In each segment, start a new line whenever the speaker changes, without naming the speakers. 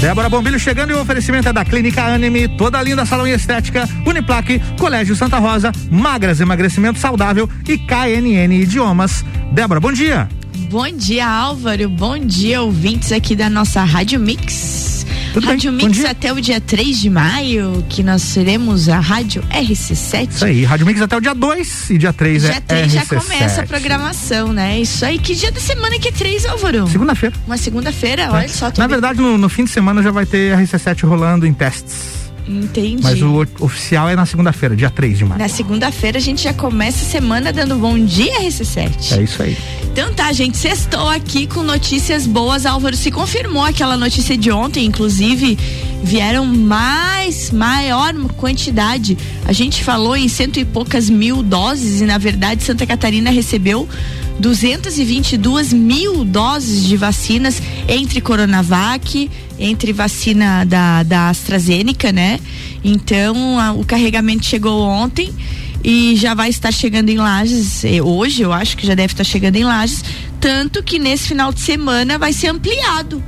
Débora Bombilho chegando e o oferecimento é da Clínica Anime, toda linda salão e estética, Uniplaque, Colégio Santa Rosa, Magras Emagrecimento Saudável e KNN Idiomas. Débora, bom dia.
Bom dia, Álvaro. Bom dia, ouvintes aqui da nossa Rádio Mix. Tudo Rádio bem? Mix até o dia 3 de maio, que nós teremos a Rádio RC7.
Isso aí, Rádio Mix até o dia 2 e dia 3
dia é 3 RC7. já começa a programação, né? Isso aí, que dia da semana que é 3, Álvaro?
Segunda-feira.
Uma segunda-feira, é. olha só.
Na verdade, no, no fim de semana já vai ter RC7 rolando em testes.
Entendi.
Mas o oficial é na segunda-feira, dia 3 de maio.
Na segunda-feira a gente já começa a semana dando bom dia, RC7.
É isso aí.
Então tá, gente, sextou aqui com notícias boas. Álvaro se confirmou aquela notícia de ontem, inclusive vieram mais, maior quantidade. A gente falou em cento e poucas mil doses e na verdade Santa Catarina recebeu 222 mil doses de vacinas entre Coronavac, entre vacina da, da AstraZeneca, né? Então, a, o carregamento chegou ontem e já vai estar chegando em Lages eh, hoje, eu acho que já deve estar chegando em Lages, tanto que nesse final de semana vai ser ampliado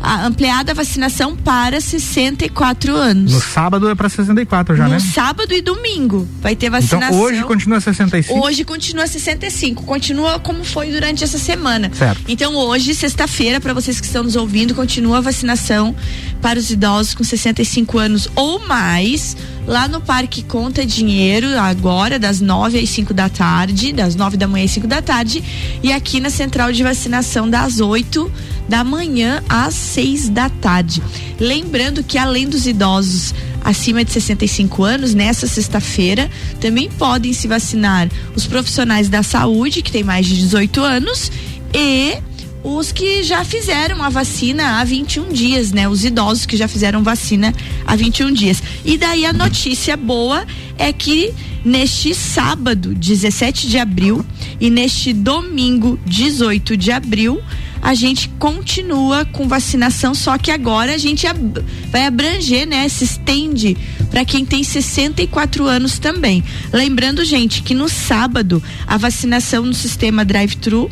a ampliada vacinação para 64 anos.
No sábado é para 64 já,
no
né?
No sábado e domingo vai ter vacinação.
Então hoje continua 65?
Hoje continua 65, continua como foi durante essa semana.
Certo.
Então hoje, sexta-feira, para vocês que estão nos ouvindo, continua a vacinação para os idosos com 65 anos ou mais lá no Parque Conta Dinheiro, agora das 9 às 5 da tarde, das 9 da manhã às 5 da tarde, e aqui na central de vacinação das 8 da manhã às 6 da tarde. Lembrando que além dos idosos acima de 65 anos, nessa sexta-feira, também podem se vacinar os profissionais da saúde que têm mais de 18 anos e os que já fizeram a vacina há 21 dias, né? Os idosos que já fizeram vacina há 21 dias. E daí a notícia boa é que neste sábado, 17 de abril, e neste domingo, 18 de abril, a gente continua com vacinação, só que agora a gente ab vai abranger, né? Se estende para quem tem 64 anos também. Lembrando, gente, que no sábado a vacinação no sistema drive-thru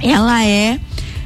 ela é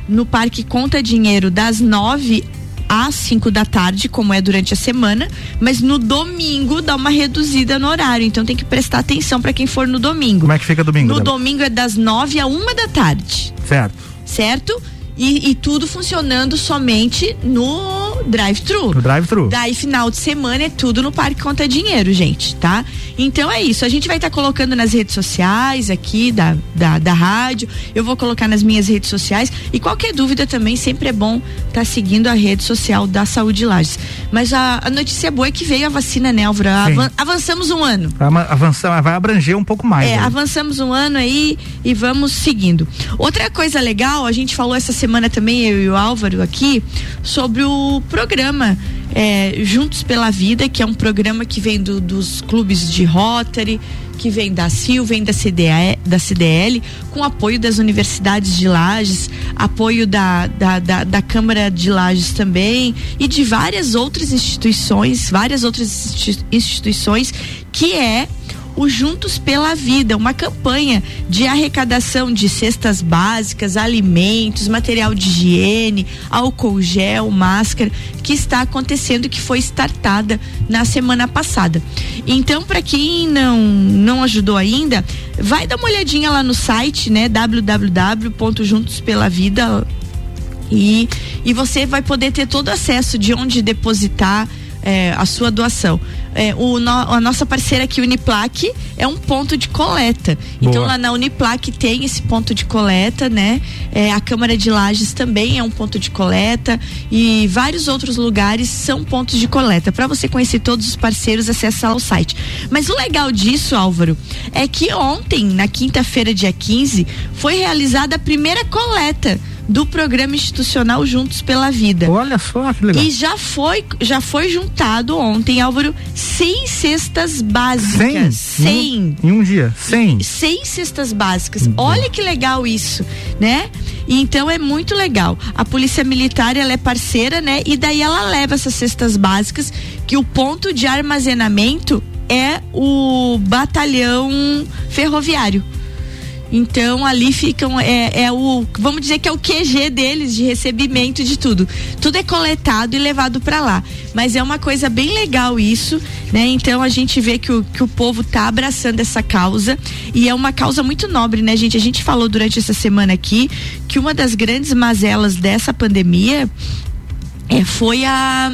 no Parque Conta Dinheiro das 9 às 5 da tarde, como é durante a semana, mas no domingo dá uma reduzida no horário, então tem que prestar atenção para quem for no domingo.
Como é que fica domingo?
No Débora? domingo é das 9 a 1 da tarde.
Certo.
Certo? E, e, tudo funcionando somente no drive-thru.
No drive-thru.
Daí, final de semana, é tudo no Parque Conta Dinheiro, gente, tá? Então é isso. A gente vai estar tá colocando nas redes sociais aqui da, da, da rádio. Eu vou colocar nas minhas redes sociais. E qualquer dúvida também, sempre é bom estar tá seguindo a rede social da Saúde Lages. Mas a, a, notícia boa é que veio a vacina, né, Álvaro? Avan, avançamos um ano.
Avançar, vai abranger um pouco mais.
É, aí. avançamos um ano aí e vamos seguindo. Outra coisa legal, a gente falou essa semana também, eu e o Álvaro aqui, sobre o programa é, Juntos pela Vida, que é um programa que vem do, dos clubes de Rotary, que vem da CIL, vem da, CDE, da CDL, com apoio das universidades de Lages, apoio da, da, da, da Câmara de Lages também e de várias outras instituições, várias outras instituições, que é o Juntos pela Vida, uma campanha de arrecadação de cestas básicas, alimentos, material de higiene, álcool gel, máscara, que está acontecendo, que foi startada na semana passada. Então, para quem não não ajudou ainda, vai dar uma olhadinha lá no site, né, www.juntospelavida e e você vai poder ter todo acesso de onde depositar é, a sua doação. É, o, no, a nossa parceira aqui, Uniplaque, é um ponto de coleta. Então, Boa. Então lá na Uniplaque tem esse ponto de coleta, né? É, a Câmara de Lages também é um ponto de coleta e vários outros lugares são pontos de coleta. Para você conhecer todos os parceiros, acessa lá o site. Mas o legal disso, Álvaro, é que ontem, na quinta-feira, dia 15, foi realizada a primeira coleta do programa institucional Juntos pela Vida.
Olha só que legal.
E já foi, já foi juntado ontem, Álvaro, 100 cestas básicas. 100? 100.
Em um dia, 100.
100 cestas básicas. Uhum. Olha que legal isso, né? Então é muito legal. A Polícia Militar, ela é parceira, né? E daí ela leva essas cestas básicas que o ponto de armazenamento é o batalhão ferroviário. Então ali ficam é, é, o vamos dizer que é o QG deles de recebimento de tudo. Tudo é coletado e levado para lá. Mas é uma coisa bem legal isso, né? Então a gente vê que o, que o povo tá abraçando essa causa e é uma causa muito nobre, né, gente? A gente falou durante essa semana aqui que uma das grandes mazelas dessa pandemia é, foi a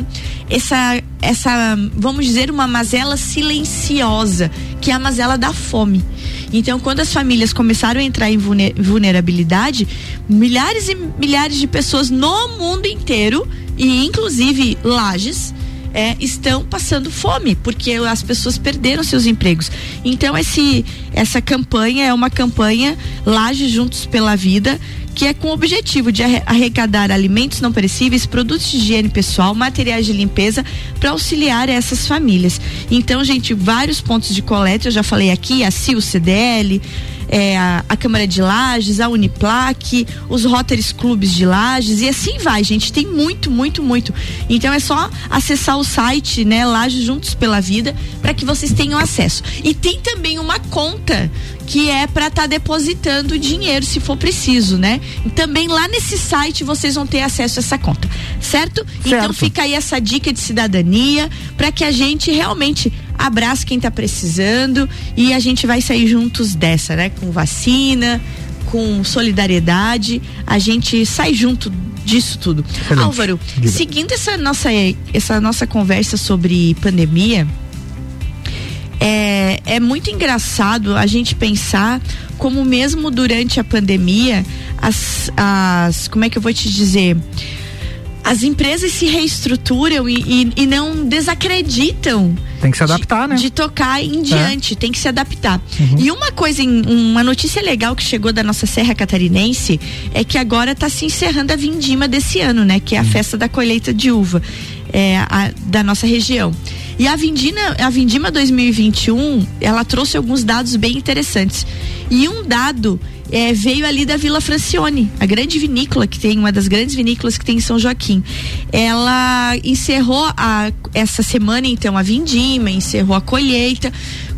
essa essa vamos dizer uma mazela silenciosa que é a mazela da fome então quando as famílias começaram a entrar em vulnerabilidade milhares e milhares de pessoas no mundo inteiro e inclusive lajes é, estão passando fome, porque as pessoas perderam seus empregos. Então, esse, essa campanha é uma campanha Laje Juntos pela Vida, que é com o objetivo de arrecadar alimentos não perecíveis, produtos de higiene pessoal, materiais de limpeza para auxiliar essas famílias. Então, gente, vários pontos de coleta, eu já falei aqui, a CIO CDL, é, a, a, Câmara de Lages, a Uniplac, os Rotaries Clubes de Lages e assim vai, gente. Tem muito, muito, muito. Então é só acessar o site, né, Lages Juntos pela Vida, para que vocês tenham acesso. E tem também uma conta que é para estar tá depositando dinheiro se for preciso, né? Também lá nesse site vocês vão ter acesso a essa conta, certo? Então certo. Então fica aí essa dica de cidadania para que a gente realmente abrace quem está precisando e a gente vai sair juntos dessa, né? Com vacina, com solidariedade, a gente sai junto disso tudo. Excelente. Álvaro, Diga. seguindo essa nossa essa nossa conversa sobre pandemia, é, é muito engraçado a gente pensar como mesmo durante a pandemia as, as como é que eu vou te dizer as empresas se reestruturam e, e, e, não desacreditam.
Tem que se adaptar,
de,
né?
De tocar em é. diante, é. tem que se adaptar. Uhum. E uma coisa, uma notícia legal que chegou da nossa Serra Catarinense é que agora está se encerrando a vindima desse ano, né? Que é a uhum. festa da colheita de uva é, a, da nossa região. E a Vindima, a Vindima 2021, ela trouxe alguns dados bem interessantes. E um dado é, veio ali da Vila Francione, a grande vinícola que tem, uma das grandes vinícolas que tem em São Joaquim. Ela encerrou a, essa semana, então, a vindima, encerrou a colheita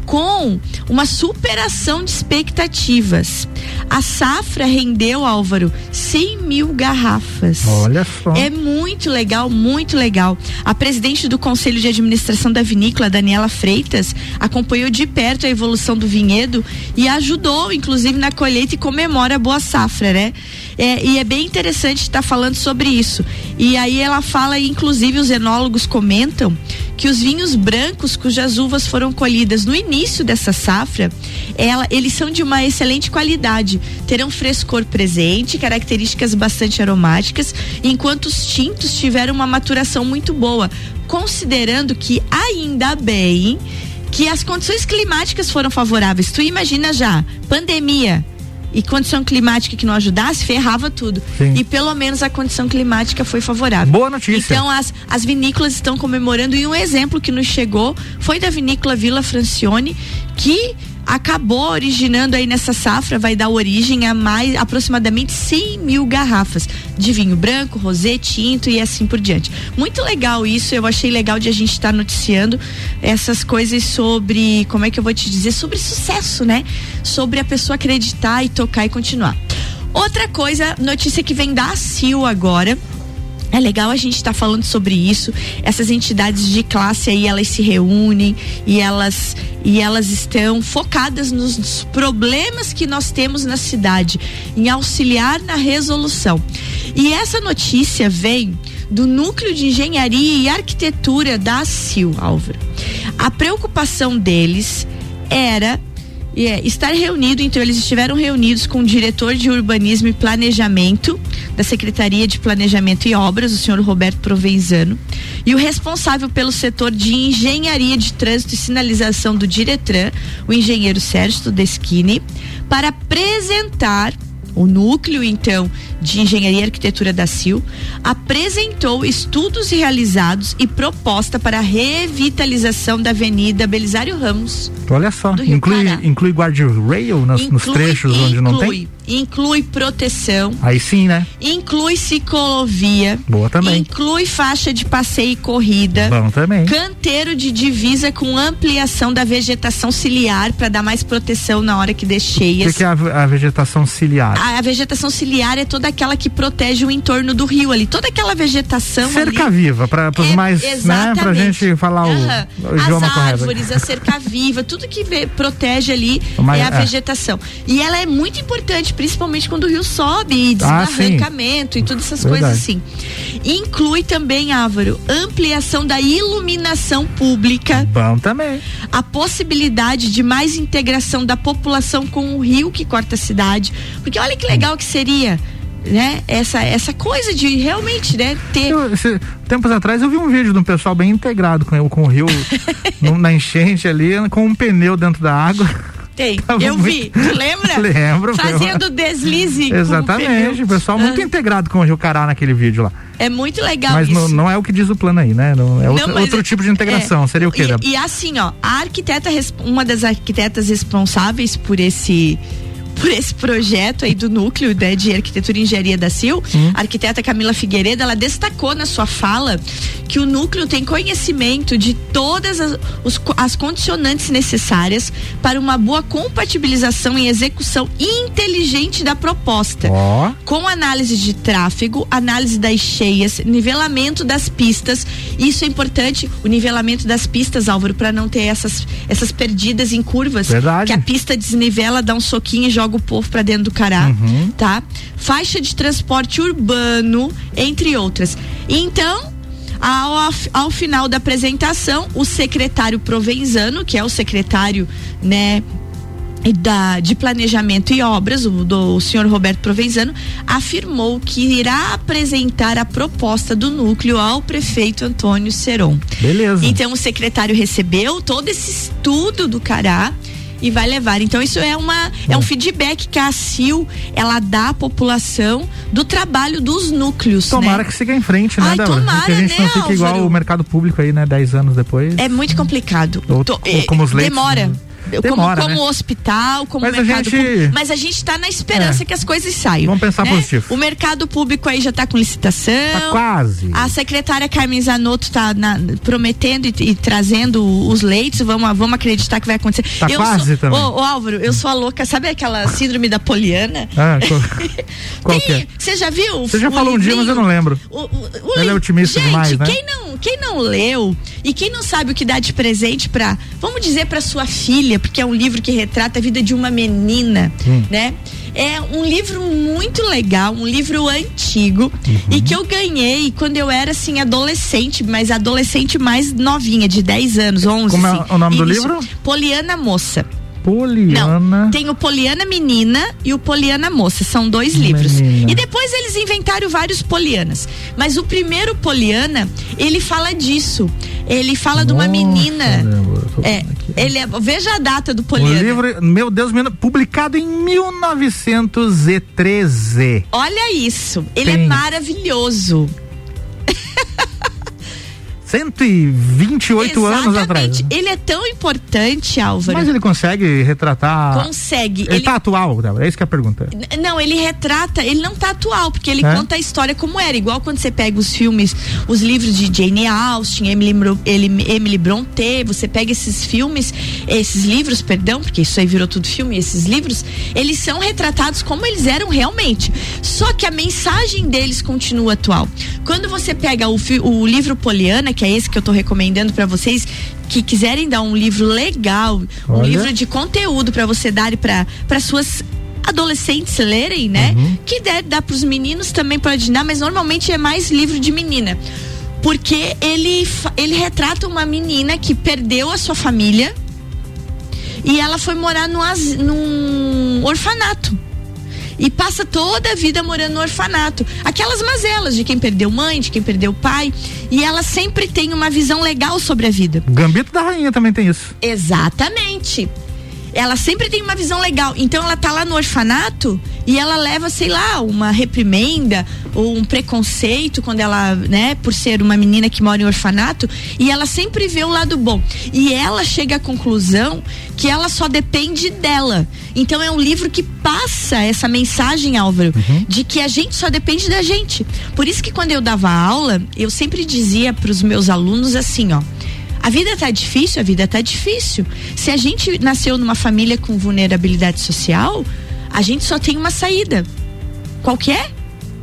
com uma superação de expectativas. A safra rendeu, Álvaro, 100 mil garrafas.
Olha só.
É muito legal, muito legal. A presidente do Conselho de Administração da Vinícola, Daniela Freitas, acompanhou de perto a evolução do vinhedo e ajudou, inclusive, na colheita e comemora a boa safra, né? É, e é bem interessante estar falando sobre isso. E aí ela fala, inclusive os enólogos comentam que os vinhos brancos cujas uvas foram colhidas no início dessa safra, ela, eles são de uma excelente qualidade, terão frescor presente, características bastante aromáticas, enquanto os tintos tiveram uma maturação muito boa, considerando que ainda bem que as condições climáticas foram favoráveis. Tu imagina já, pandemia, e condição climática que não ajudasse, ferrava tudo. Sim. E pelo menos a condição climática foi favorável.
Boa notícia.
Então as, as vinícolas estão comemorando e um exemplo que nos chegou foi da vinícola Vila Francione, que acabou originando aí nessa safra, vai dar origem a mais aproximadamente 100 mil garrafas de vinho branco, rosé, tinto e assim por diante. Muito legal isso, eu achei legal de a gente estar tá noticiando essas coisas sobre, como é que eu vou te dizer, sobre sucesso, né? Sobre a pessoa acreditar e tocar e continuar. Outra coisa, notícia que vem da CIO agora, é legal a gente estar tá falando sobre isso. Essas entidades de classe aí, elas se reúnem e elas e elas estão focadas nos problemas que nós temos na cidade, em auxiliar na resolução. E essa notícia vem do Núcleo de Engenharia e Arquitetura da CIL, Álvaro. A preocupação deles era é, estar reunido, então eles estiveram reunidos com o diretor de urbanismo e planejamento da Secretaria de Planejamento e Obras, o senhor Roberto Provenzano, e o responsável pelo setor de engenharia de trânsito e sinalização do Diretran, o engenheiro Sérgio Deschini, para apresentar O núcleo, então, de Engenharia e Arquitetura da CIL apresentou estudos realizados e proposta para a revitalização da Avenida Belisário Ramos.
Olha só, inclui, inclui guardrail nos, inclui, nos trechos inclui, onde não tem?
Inclui proteção.
Aí sim, né?
Inclui ciclovia.
Boa também.
Inclui faixa de passeio e corrida.
Bom também.
Canteiro de divisa com ampliação da vegetação ciliar para dar mais proteção na hora que der cheias.
O que, que, é a, a vegetação ciliar?
A, a, vegetação ciliar é toda aquela que protege o entorno do rio ali. Toda aquela vegetação.
Cerca ali, viva, para os é, mais. Exatamente. Né, pra gente falar o, uhum. o
As árvores, correto. a cerca viva, tudo que vê, protege ali é a é. vegetação. E ela é muito importante principalmente quando o rio sobe e desbarrancamento ah, e todas essas Verdade. coisas assim. Inclui também, Álvaro, ampliação da iluminação pública.
Bom também.
A possibilidade de mais integração da população com o rio que corta a cidade. Porque olha que legal que seria né? Essa, essa coisa de realmente, né? Ter.
Eu, esse, tempos atrás eu vi um vídeo de um pessoal bem integrado com, com o rio no, na enchente ali, com um pneu dentro da água.
Tem, Tava eu muito... vi, tu lembra?
Lembro.
Fazendo deslize.
Exatamente, o pessoal muito ah. integrado com o Rio Cará naquele vídeo lá.
É muito legal
Mas
isso.
Não, não é o que diz o plano aí, né? Não, é outro, não, outro tipo de integração. É, Seria o quê?
E, e assim, ó, a arquiteta, uma das arquitetas responsáveis por esse por esse projeto aí do núcleo né, de arquitetura e engenharia da CIL, hum. a arquiteta Camila Figueiredo, ela destacou na sua fala que o núcleo tem conhecimento de todas as, os, as condicionantes necessárias para uma boa compatibilização e execução inteligente da proposta,
oh.
com análise de tráfego, análise das cheias, nivelamento das pistas. Isso é importante, o nivelamento das pistas, Álvaro, para não ter essas, essas perdidas em curvas.
Verdade.
Que a pista desnivela, dá um soquinho e joga joga o povo para dentro do cará, uhum. tá? Faixa de transporte urbano, entre outras. Então, ao, ao final da apresentação, o secretário Provenzano, que é o secretário, né, da, de Planejamento e Obras, o do senhor Roberto Provenzano, afirmou que irá apresentar a proposta do núcleo ao prefeito Antônio Seron.
Beleza.
Então o secretário recebeu todo esse estudo do Cará e vai levar. Então isso é uma é um feedback que a CIL ela dá à população do trabalho dos núcleos.
Tomara
né?
que siga em frente, né,
Ai? Tomara,
que a gente
né,
não fique igual o mercado público aí, né, 10 anos depois.
É muito complicado.
Ou, Tô, ou como os leitos.
Demora.
Né?
Demora,
como,
como né? hospital, como
mas
mercado
a gente...
público. Mas a gente está na esperança é. que as coisas saiam.
Vamos pensar
né?
positivo.
O mercado público aí já está com licitação.
Tá quase.
A secretária Carmen Zanotto está prometendo e, e, trazendo os leitos. Vamos, vamos acreditar que vai acontecer.
Tá eu quase
sou,
também.
Ô, ô, Álvaro, eu sou a louca. Sabe aquela síndrome da Poliana?
Ah, qual,
é? Você já viu?
Você já falou um dia, mas eu não lembro.
O, o, o
Ela é otimista
gente,
demais, né?
Quem não, quem não leu e quem não sabe o que dá de presente para, vamos dizer para sua filha, porque é um livro que retrata a vida de uma menina, hum. né? É um livro muito legal, um livro antigo uhum. e que eu ganhei quando eu era assim adolescente, mas adolescente mais novinha, de 10 anos, 11.
Como é o nome do livro?
Poliana Moça.
Poliana.
Não, tem o Poliana Menina e o Poliana Moça. São dois livros.
Menina.
E depois eles inventaram vários Polianas. Mas o primeiro Poliana, ele fala disso. Ele fala Nossa, de uma menina. É, ele é, veja a data do Poliana.
O livro, meu Deus, publicado em 1913.
Olha isso. Ele é tem. é maravilhoso.
128 Exatamente. anos atrás.
Ele é tão importante, Álvaro.
Mas ele consegue retratar.
Consegue.
Ele, ele tá atual, é isso que é a pergunta.
Não, ele retrata, ele não tá atual, porque ele é? conta a história como era. Igual quando você pega os filmes, os livros de Jane Austen, Emily, Emily Brontë, você pega esses filmes, esses livros, perdão, porque isso aí virou tudo filme, esses livros, eles são retratados como eles eram realmente. Só que a mensagem deles continua atual. Quando você pega o, o livro Poliana, que é esse que eu estou recomendando para vocês que quiserem dar um livro legal, Olha. um livro de conteúdo para você dar para para suas adolescentes lerem, né? Uhum. Que der dar para os meninos também pode dar, mas normalmente é mais livro de menina. Porque ele ele retrata uma menina que perdeu a sua família e ela foi morar num, num orfanato e passa toda a vida morando no orfanato. Aquelas mazelas de quem perdeu mãe, de quem perdeu pai. E ela sempre tem uma visão legal sobre a vida.
Gambito da Rainha também tem isso.
Exatamente ela sempre tem uma visão legal. Então ela tá lá no orfanato e ela leva, sei lá, uma reprimenda ou um preconceito quando ela, né, por ser uma menina que mora em orfanato, e ela sempre vê o lado bom. E ela chega à conclusão que ela só depende dela. Então é um livro que passa essa mensagem, Álvaro, uhum. de que a gente só depende da gente. Por isso que quando eu dava aula, eu sempre dizia para os meus alunos assim, ó, a vida tá difícil, a vida tá difícil. Se a gente nasceu numa família com vulnerabilidade social, a gente só tem uma saída. Qual que é?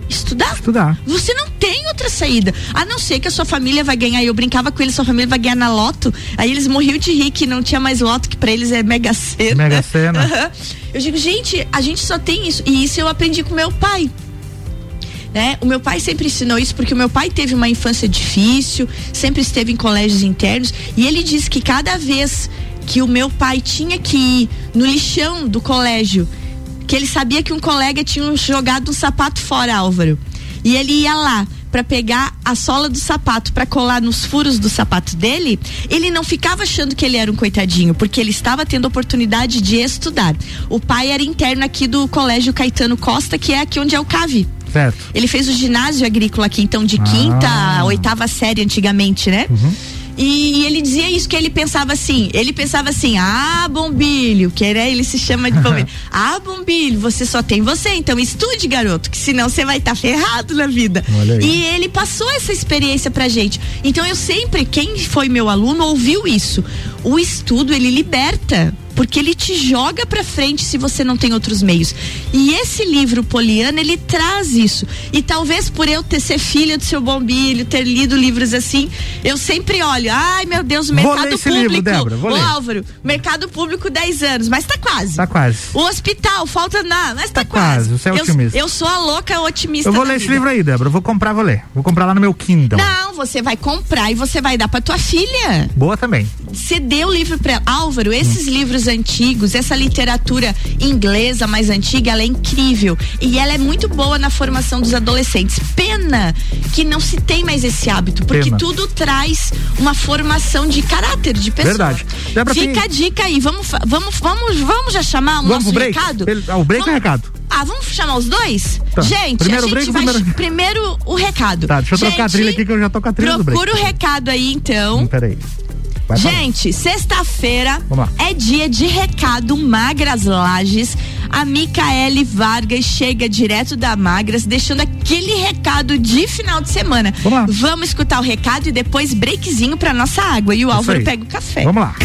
Estudar.
Estudar.
Você não tem outra saída. A não ser que a sua família vai ganhar. Eu brincava com eles, sua família vai ganhar na loto. Aí eles morriam de rir que não tinha mais loto, que para eles é mega cena.
Mega cena.
Uhum. Eu digo, gente, a gente só tem isso. E isso eu aprendi com meu pai. Né? O meu pai sempre ensinou isso porque o meu pai teve uma infância difícil, sempre esteve em colégios internos e ele disse que cada vez que o meu pai tinha que ir no lixão do colégio, que ele sabia que um colega tinha jogado um sapato fora, Álvaro, e ele ia lá para pegar a sola do sapato para colar nos furos do sapato dele, ele não ficava achando que ele era um coitadinho, porque ele estava tendo oportunidade de estudar. O pai era interno aqui do Colégio Caetano Costa, que é aqui onde é o CAVI.
Certo.
Ele fez o ginásio agrícola aqui, então de quinta ah. a oitava série antigamente, né? Uhum. E, e, ele dizia isso que ele pensava assim, ele pensava assim, ah, Bombilho, que era, ele se chama de Bombilho. ah, Bombilho, você só tem você, então estude, garoto, que senão você vai estar tá ferrado na vida. E ele passou essa experiência pra gente. Então eu sempre, quem foi meu aluno, ouviu isso. O estudo, ele liberta porque ele te joga para frente se você não tem outros meios. E esse livro Poliana, ele traz isso. E talvez por eu ter ser filha do seu bombilho, ter lido livros assim, eu sempre olho, ai meu Deus, o mercado público. Livro, Débora,
Ô,
Álvaro, mercado público 10 anos, mas tá quase.
Tá quase.
O hospital, falta nada, mas tá,
tá quase. Você é otimista.
Eu, eu, sou a louca otimista.
Eu vou ler vida. esse livro aí, Débora. Eu vou comprar, vou ler. Vou comprar lá no meu Kindle.
Não, você vai comprar e você vai dar pra tua filha.
Boa também.
Você deu o livro pra Álvaro, esses hum. livros antigos, essa literatura inglesa mais antiga, ela é incrível. E ela é muito boa na formação dos adolescentes. Pena que não se tem mais esse hábito, porque Pena. tudo traz uma formação de caráter de pessoa.
Verdade.
Fica a dica aí. Vamos, vamos, vamos, vamos já chamar o vamos nosso recado?
Ah, o break é o recado.
Ah, vamos chamar os dois? Tá. Gente,
primeiro
a gente
break,
vai.
Primeiro...
primeiro... o recado.
Tá, deixa eu
gente,
trocar a trilha aqui que eu já tô com a trilha
Procura o recado aí, então.
Hum, peraí.
Vai Gente, sexta-feira é dia de recado Magras Lages. A Micaele Vargas chega direto da Magras, deixando aquele recado de final de semana.
Vamos, lá.
Vamos escutar o recado e depois breakzinho pra nossa água. E o Isso Álvaro aí. pega o café.
Vamos lá.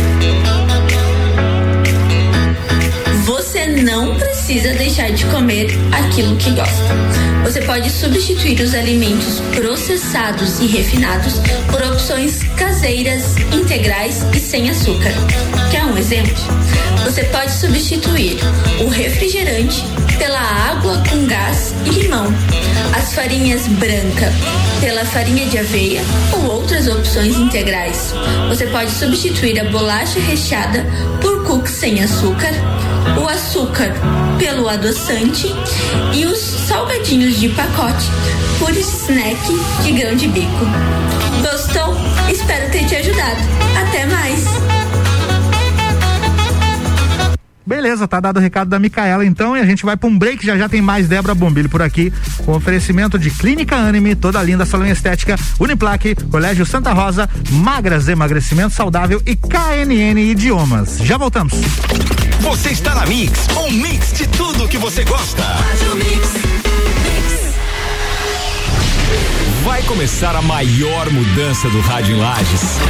Você não precisa deixar de comer aquilo que gosta. Você pode substituir os alimentos processados e refinados por opções caseiras, integrais e sem açúcar. Quer um exemplo? Você pode substituir o refrigerante pela água com gás e limão, as farinhas branca pela farinha de aveia ou outras opções integrais. Você pode substituir a bolacha recheada por cookies sem açúcar o açúcar pelo adoçante e os salgadinhos de pacote por snack de grão de bico. Gostou? Espero ter te ajudado. Até mais!
Beleza, tá dado o recado da Micaela então e a gente vai para um break. Já já tem mais Débora Bombilho por aqui com oferecimento de Clínica Anime, toda linda salão estética, Uniplaque, Colégio Santa Rosa, Magras Emagrecimento Saudável e KNN Idiomas. Já voltamos.
Você está na Mix, um mix de tudo que você gosta. Vai começar a maior mudança do rádio em Lages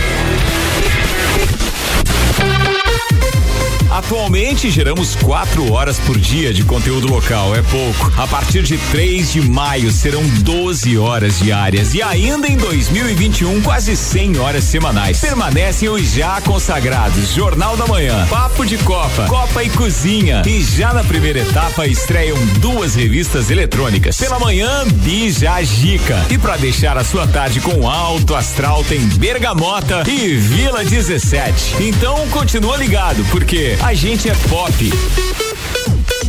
Atualmente geramos quatro horas por dia de conteúdo local, é pouco. A partir de 3 de maio serão 12 horas diárias e ainda em 2021 quase 100 horas semanais. Permanecem os já consagrados Jornal da Manhã, Papo de Copa, Copa e Cozinha e já na primeira etapa estreiam duas revistas eletrônicas. Pela manhã, Bija Gica e para deixar a sua tarde com alto astral tem Bergamota e Vila 17. Então continua ligado porque a gente é pop.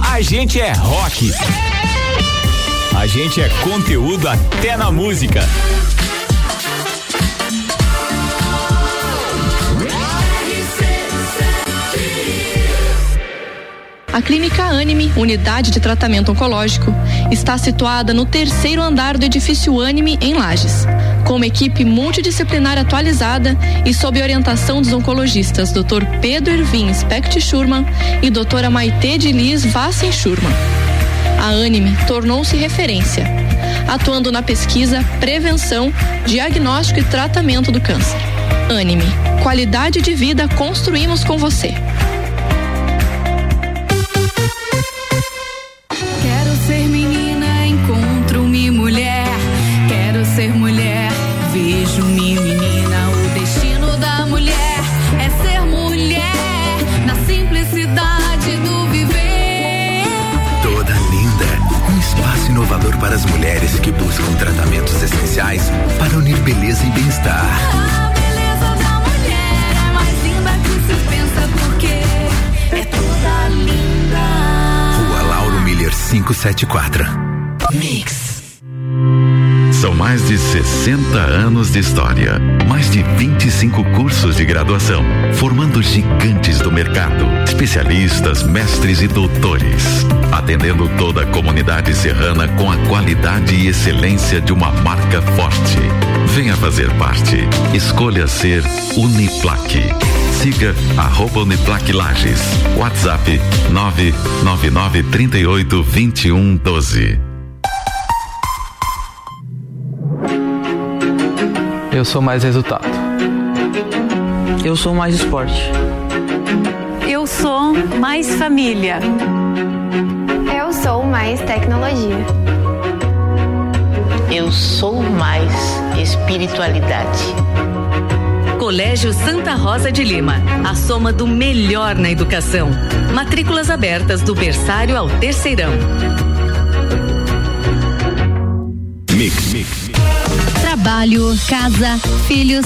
A gente é rock. A gente é conteúdo até na música.
A
Clínica Anime, unidade de tratamento oncológico, está situada no terceiro andar do edifício Anime, em Lages. Com uma equipe multidisciplinar atualizada e sob orientação dos oncologistas Dr. Pedro Ervin Specht Schurman e doutora Maite de Liz Vassen Schurman. A Anime tornou-se referência, atuando na pesquisa, prevenção, diagnóstico e tratamento do câncer. Anime, qualidade de vida construímos com você.
Mix.
São mais de 60 anos de história, mais de 25 cursos de graduação, formando gigantes do mercado, especialistas, mestres e doutores, atendendo toda a comunidade serrana com a qualidade e excelência de uma marca forte. Venha fazer parte. Escolha ser Uniplaque. Siga arroba Uniplaque Lages. WhatsApp 999 38 21 12.
Eu sou mais resultado.
Eu sou mais esporte.
Eu sou mais família.
Eu sou mais tecnologia.
Eu sou mais espiritualidade.
Colégio Santa Rosa de Lima, a soma do melhor na educação. Matrículas abertas do berçário ao terceirão.
Mix, mix.
Trabalho, casa, filhos,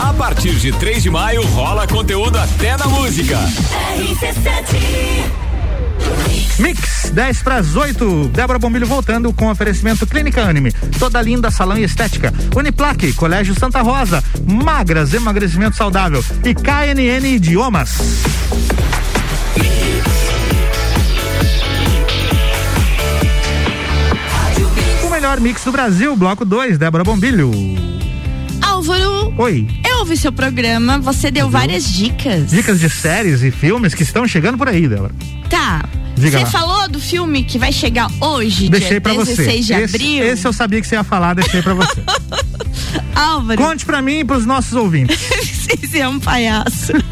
A partir de 3 de maio rola conteúdo até na música.
Mix 10 para as 8. Débora Bombilho voltando com oferecimento Clínica Anime. Toda linda salão e estética. Uniplaque, Colégio Santa Rosa. Magras, emagrecimento saudável. E KNN Idiomas. O melhor mix do Brasil, bloco 2, Débora Bombilho.
Álvaro.
Oi.
Eu ouvi seu programa, você deu várias dicas.
Dicas de séries e filmes que estão chegando por aí, Débora.
Tá.
Diga
Você
lá.
falou do filme que vai chegar hoje,
Deixei
dia
pra
16
você.
de
esse,
abril?
esse eu sabia que você ia falar, deixei pra você.
Álvaro.
Conte pra mim e pros nossos ouvintes.
Você é um palhaço.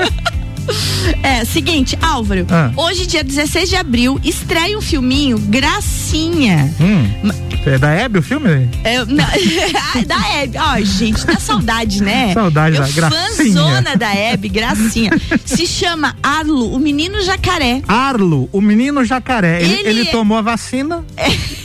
É, seguinte, Álvaro,
Ah.
hoje, dia 16 de abril, estreia um filminho, Gracinha.
Hum. É da Hebe o filme?
É, não, da Hebe. Ó, gente, dá saudade, né?
Saudade
Eu
da Gracinha.
Fãzona da Hebe, Gracinha. Se chama Arlo, o menino jacaré.
Arlo, o menino jacaré. Ele,
Ele
ele
é-
tomou a vacina.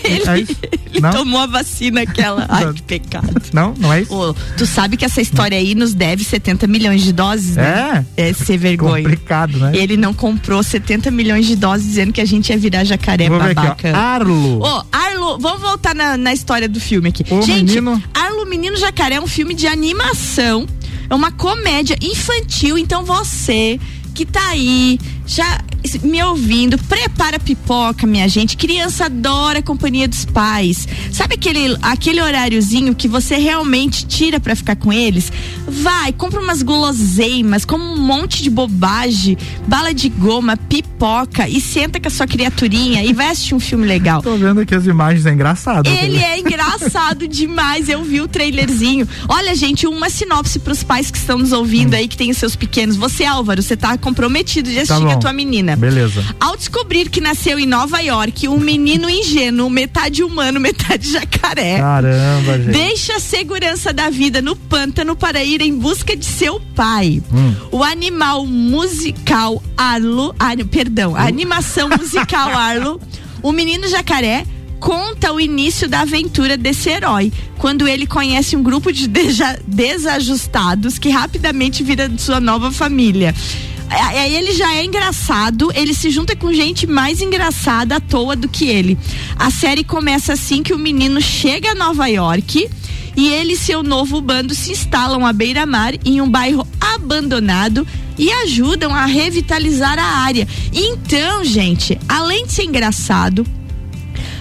Ele,
É isso?
ele tomou a vacina aquela. Ai, que pecado.
Não, não é isso?
Ô, tu sabe que essa história aí nos deve 70 milhões de doses, né? É? É ser vergonha.
Complicado, né?
Ele não comprou 70 milhões de doses dizendo que a gente ia virar jacaré
Vou ver aqui,
babaca.
Arlo.
Ô, Arlo, vamos voltar na, na história do filme aqui.
O
gente,
menino-
Arlo Menino Jacaré é um filme de animação, é uma comédia infantil, então você que tá aí já me ouvindo, prepara pipoca, minha gente. Criança adora a companhia dos pais. Sabe aquele, aquele horáriozinho que você realmente tira pra ficar com eles? Vai, compra umas guloseimas, como um monte de bobagem, bala de goma, pipoca e senta com a sua criaturinha e vai assistir um filme legal.
Tô vendo aqui as imagens, é engraçado.
Ele é engraçado demais. Eu vi o trailerzinho. Olha, gente, uma sinopse pros pais que estão nos ouvindo aí, que tem os seus pequenos. Você, Álvaro, você tá comprometido de assistir
Tá bom.
a tua menina.
Beleza.
Ao descobrir que nasceu em Nova York, um menino ingênuo, metade humano, metade jacaré.
Caramba, gente.
Deixa a segurança da vida no pântano para ir em busca de seu pai.
Hum.
O animal musical Arlo, ah, perdão, a animação musical Arlo, o menino jacaré conta o início da aventura desse herói, quando ele conhece um grupo de desajustados que rapidamente vira sua nova família. Aí ele já é engraçado, ele se junta com gente mais engraçada à toa do que ele. A série começa assim que o menino chega a Nova York e ele e seu novo bando se instalam à beira-mar em um bairro abandonado e ajudam a revitalizar a área. Então, gente, além de ser engraçado,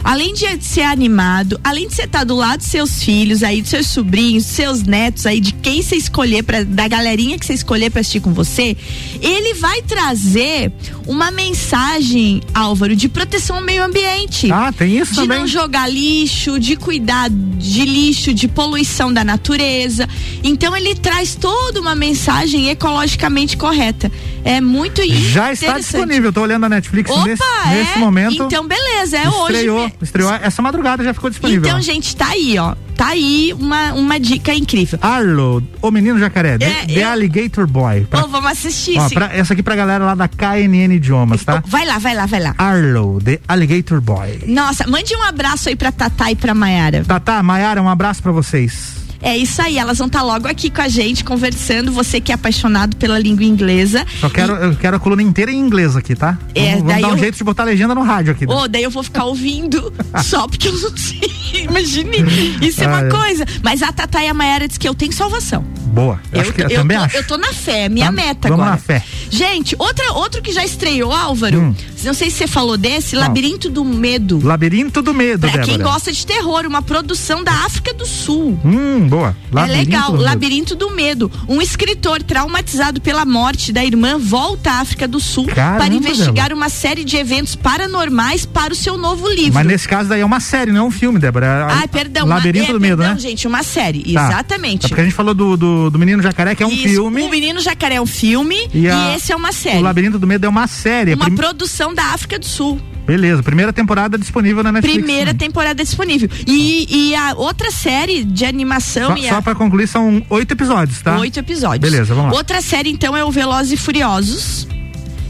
além de ser animado, além de você estar do lado dos seus filhos aí, dos seus sobrinhos, dos seus netos aí, de quem você escolher para da galerinha que você escolher para assistir com você, ele vai trazer uma mensagem, Álvaro, de proteção ao meio ambiente.
Ah, tem isso
de
também?
não jogar lixo, de cuidar de lixo, de poluição da natureza. Então ele traz toda uma mensagem ecologicamente correta. É muito
Já está disponível, tô olhando a Netflix
Opa,
nesse,
é?
nesse momento.
Então, beleza, é hoje.
estreou,
me-
estreou essa madrugada, já ficou disponível.
Então, gente, tá aí, ó. Tá aí uma, uma dica incrível.
Arlo, o menino jacaré, The,
É,
The
eu-
Alligator Boy. Pra-
Ô, vamos assistir.
ó,
sim.
pra- essa aqui pra galera lá da KNN Idiomas, tá?
Vai lá, vai lá, vai lá.
Arlo, The Alligator Boy.
Nossa, mande um abraço aí pra Tatá e pra Maiara.
Tatá, Maiara, um abraço pra vocês.
É isso aí, elas vão estar logo aqui com a gente, conversando. Você que é apaixonado pela língua inglesa.
Só quero, eu quero a coluna inteira em inglês aqui, tá?
É,
vamos vamos dar um
eu-
jeito de botar a legenda no rádio aqui. né?
Ô, daí eu vou ficar ouvindo só porque eu não sei. Imagine. Isso é
Ah,
uma
é.
coisa. Mas a Tatá e a Mayara diz que eu tenho salvação.
Boa. Eu, acho que, eu,
eu
também
tô,
acho.
eu tô na fé, é minha
Tá?
meta
Vamos
agora.
na fé.
Gente, outra, outro que já estreou, Álvaro.
Hum.
Não sei se você falou desse, Labirinto do Medo.
Labirinto do Medo,
Pra quem gosta de terror, uma produção da África do Sul.
Hum, boa.
é
Labirinto
legal,
do.
Labirinto do Medo. Um escritor traumatizado pela morte da irmã volta à África do Sul
Caramba,
para investigar
Débora.
uma série de eventos paranormais para o seu novo livro.
Mas nesse caso daí é uma série, não é um filme, Débora.
Ai, perdão. uma-
Labirinto
é,
do Medo,
perdão,
né?
gente, uma série.
Tá.
Exatamente.
É porque a gente falou do, do, do Menino Jacaré, que é um
Isso,
filme.
O Menino Jacaré é um filme e,
E a-
esse é uma série.
O Labirinto do Medo é uma série.
Uma
Prim-
produção da África do Sul.
Beleza, primeira temporada disponível na Netflix.
Primeira
também.
temporada disponível. E, e a outra série de animação
Só,
e
só
a...
pra concluir, são oito episódios, tá?
Oito episódios.
Beleza, vamos lá.
Outra série, então, é o Velozes e Furiosos.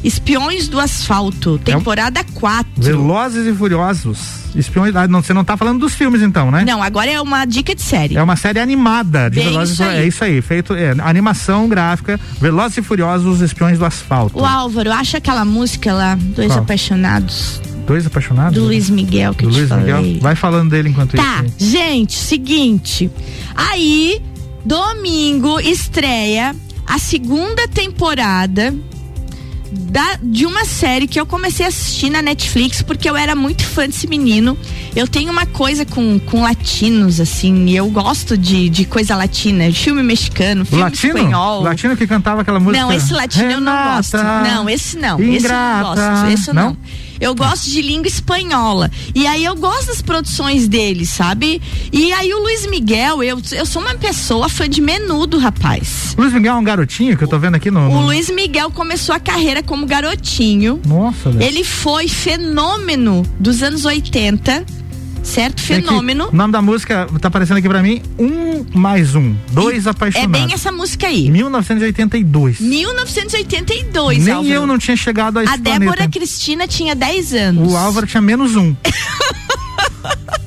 Espiões do Asfalto,
É um
temporada 4.
Velozes e Furiosos. Espiões. Ah, não, você não tá falando dos filmes, então, né?
Não, agora é uma dica de série.
É uma série animada de
Bem
Velozes
isso
e. É isso aí, feito. É, animação gráfica, Velozes e Furiosos, Espiões do Asfalto.
O Álvaro, acha aquela música lá, Dois
Qual?
Apaixonados,
Dois apaixonados?
do Luiz Miguel, que
Do
eu te
Luiz
falei.
Miguel? Vai falando dele enquanto
Tá,
isso.
gente, seguinte. Aí, domingo estreia a segunda temporada da, de uma série que eu comecei a assistir na Netflix porque eu era muito fã desse menino. Eu tenho uma coisa com, com latinos, assim, e eu gosto de, de coisa latina, filme mexicano, filme
latino?
espanhol.
Latino que cantava aquela música.
Não, esse latino eu não gosto.
Renata,
Não, esse não. Esse eu não
Ingrata.
gosto. Esse eu não.
Não?
Eu gosto de língua espanhola. E aí eu gosto das produções dele, sabe? E aí o Luiz Miguel, eu, eu sou uma pessoa fã de menudo, rapaz.
Luiz Miguel é um garotinho que eu tô vendo aqui no.
O Luiz Miguel começou a carreira como garotinho.
Nossa, velho.
Ele foi fenômeno dos anos 80, certo? Fenômeno.
O nome da música tá aparecendo aqui pra mim: Um mais um. Dois
É
apaixonados.
bem essa música aí.
1982.
1982,
Nem
Álvaro.
eu não tinha chegado a esse
A Débora
planeta.
Cristina tinha 10 anos.
O Álvaro tinha menos um.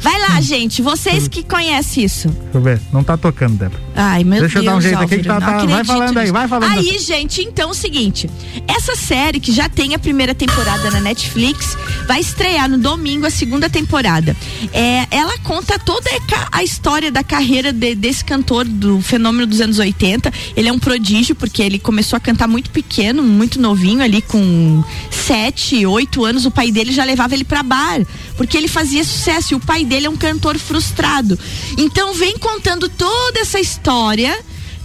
Vai lá, gente, vocês que conhecem isso.
Deixa eu ver. Não tá tocando, Débora.
Ai, meu
Deixa eu
Deus.
dar um jeito aqui que tá- tá- vai falando aí, vai falando.
Aí, gente, então é o seguinte: essa série que já tem a primeira temporada na Netflix vai estrear no domingo a segunda temporada. É, ela conta toda a história da carreira de- desse cantor do fenômeno dos anos 80. Ele é um prodígio porque ele começou a cantar muito pequeno, muito novinho ali com 7, 8 anos. O pai dele já levava ele pra bar porque ele fazia sucesso e o pai dele é um cantor frustrado. Então vem contando toda essa história.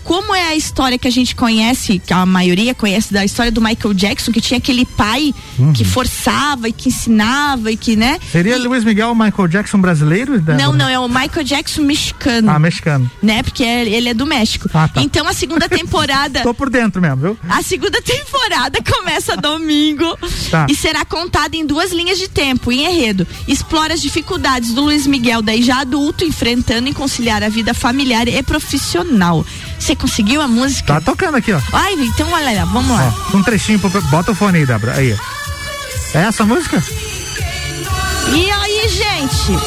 Como é a história que a gente conhece, que a maioria conhece da história do Michael Jackson, que tinha aquele pai
Uhum.
que forçava e que ensinava e que, né?
Seria Luiz Miguel o Michael Jackson brasileiro?
Não, não, é o Michael Jackson mexicano.
Ah, mexicano.
Né? Porque é- ele é do México.
Ah, tá.
Então a segunda temporada.
Tô por dentro mesmo, viu?
A segunda temporada começa domingo
Tá.
e será contada em duas linhas de tempo, em enredo. Explora as dificuldades do Luiz Miguel, daí já adulto, enfrentando e conciliar a vida familiar e profissional. Você conseguiu a música?
Tá tocando aqui, ó.
Ai, então olha lá, vamos lá.
Ó, um trechinho, pro- bota o fone aí, Débora. Aí. É essa a música?
E aí, gente?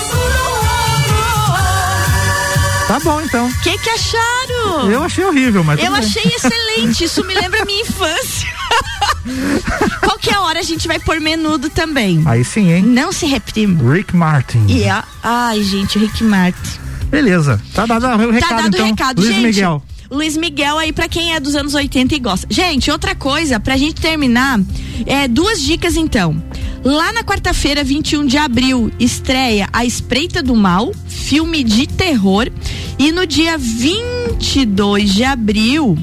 Tá bom, então.
O que que acharam?
Eu achei horrível, mas.
Eu
tudo bem.
achei excelente, isso me lembra a minha infância. Qualquer hora a gente vai pôr menudo também.
Aí sim, hein?
Não se reprima.
Rick Martin.
E a... Ai, gente, o Rick Martin.
Beleza. Tá dado o recado,
tá dado
então.
o recado,
Luiz
gente.
Miguel.
Luiz Miguel aí pra quem é dos anos 80 e gosta. Gente, outra coisa, pra gente terminar, é, duas dicas então. Lá na quarta-feira, 21 de abril, estreia A Espreita do Mal, filme de terror. E no dia 22 de abril,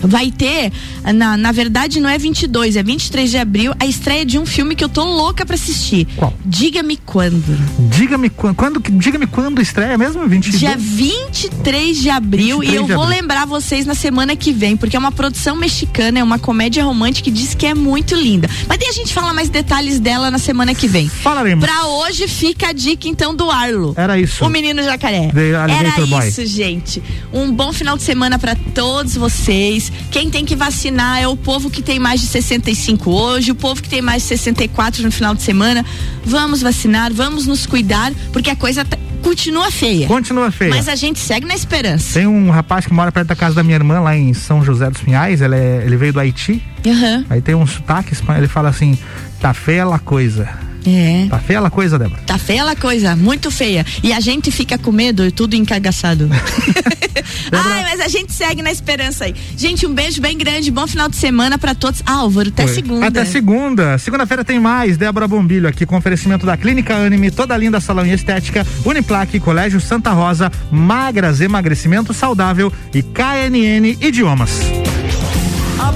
vai ter, na, na verdade não é 22, é 23 de abril, a estreia de um filme que eu tô louca pra assistir.
Qual?
Diga-me quando.
Diga-me quando, quando, diga-me quando estreia mesmo? 22?
Dia 23 de abril
23
e eu vou
abril.
lembrar vocês na semana que vem, porque é uma produção mexicana, é uma comédia romântica que diz que é muito linda. Mas daí a gente fala mais detalhes dela na semana que vem.
Falaremos.
Pra hoje fica a dica então do Arlo.
Era isso.
O menino jacaré. Era isso, gente. Um bom final de semana pra todos vocês. Quem tem que vacinar é o povo que tem mais de 65 hoje, o povo que tem mais de 64 no final de semana. Vamos vacinar, vamos nos cuidar, porque a coisa tá- continua feia.
Continua feia.
Mas a gente segue na esperança.
Tem um rapaz que mora perto da casa da minha irmã, lá em São José dos Pinhais. Ele, é- ele veio do Haiti.
Aham.
Aí tem um sotaque espanhol. Ele fala assim: tá feia a coisa.
É.
Tá feia a coisa, Débora.
Tá feia a coisa, muito feia. E a gente fica com medo e tudo encagaçado. Ai, mas a gente segue na esperança aí. Gente, um beijo bem grande, bom final de semana pra todos. Álvaro, até segunda.
Até segunda. Segunda-feira tem mais. Débora Bombilho aqui com oferecimento da Clínica Anime, toda linda salão e estética, Uniplaque, Colégio Santa Rosa, Magras Emagrecimento Saudável e KNN Idiomas.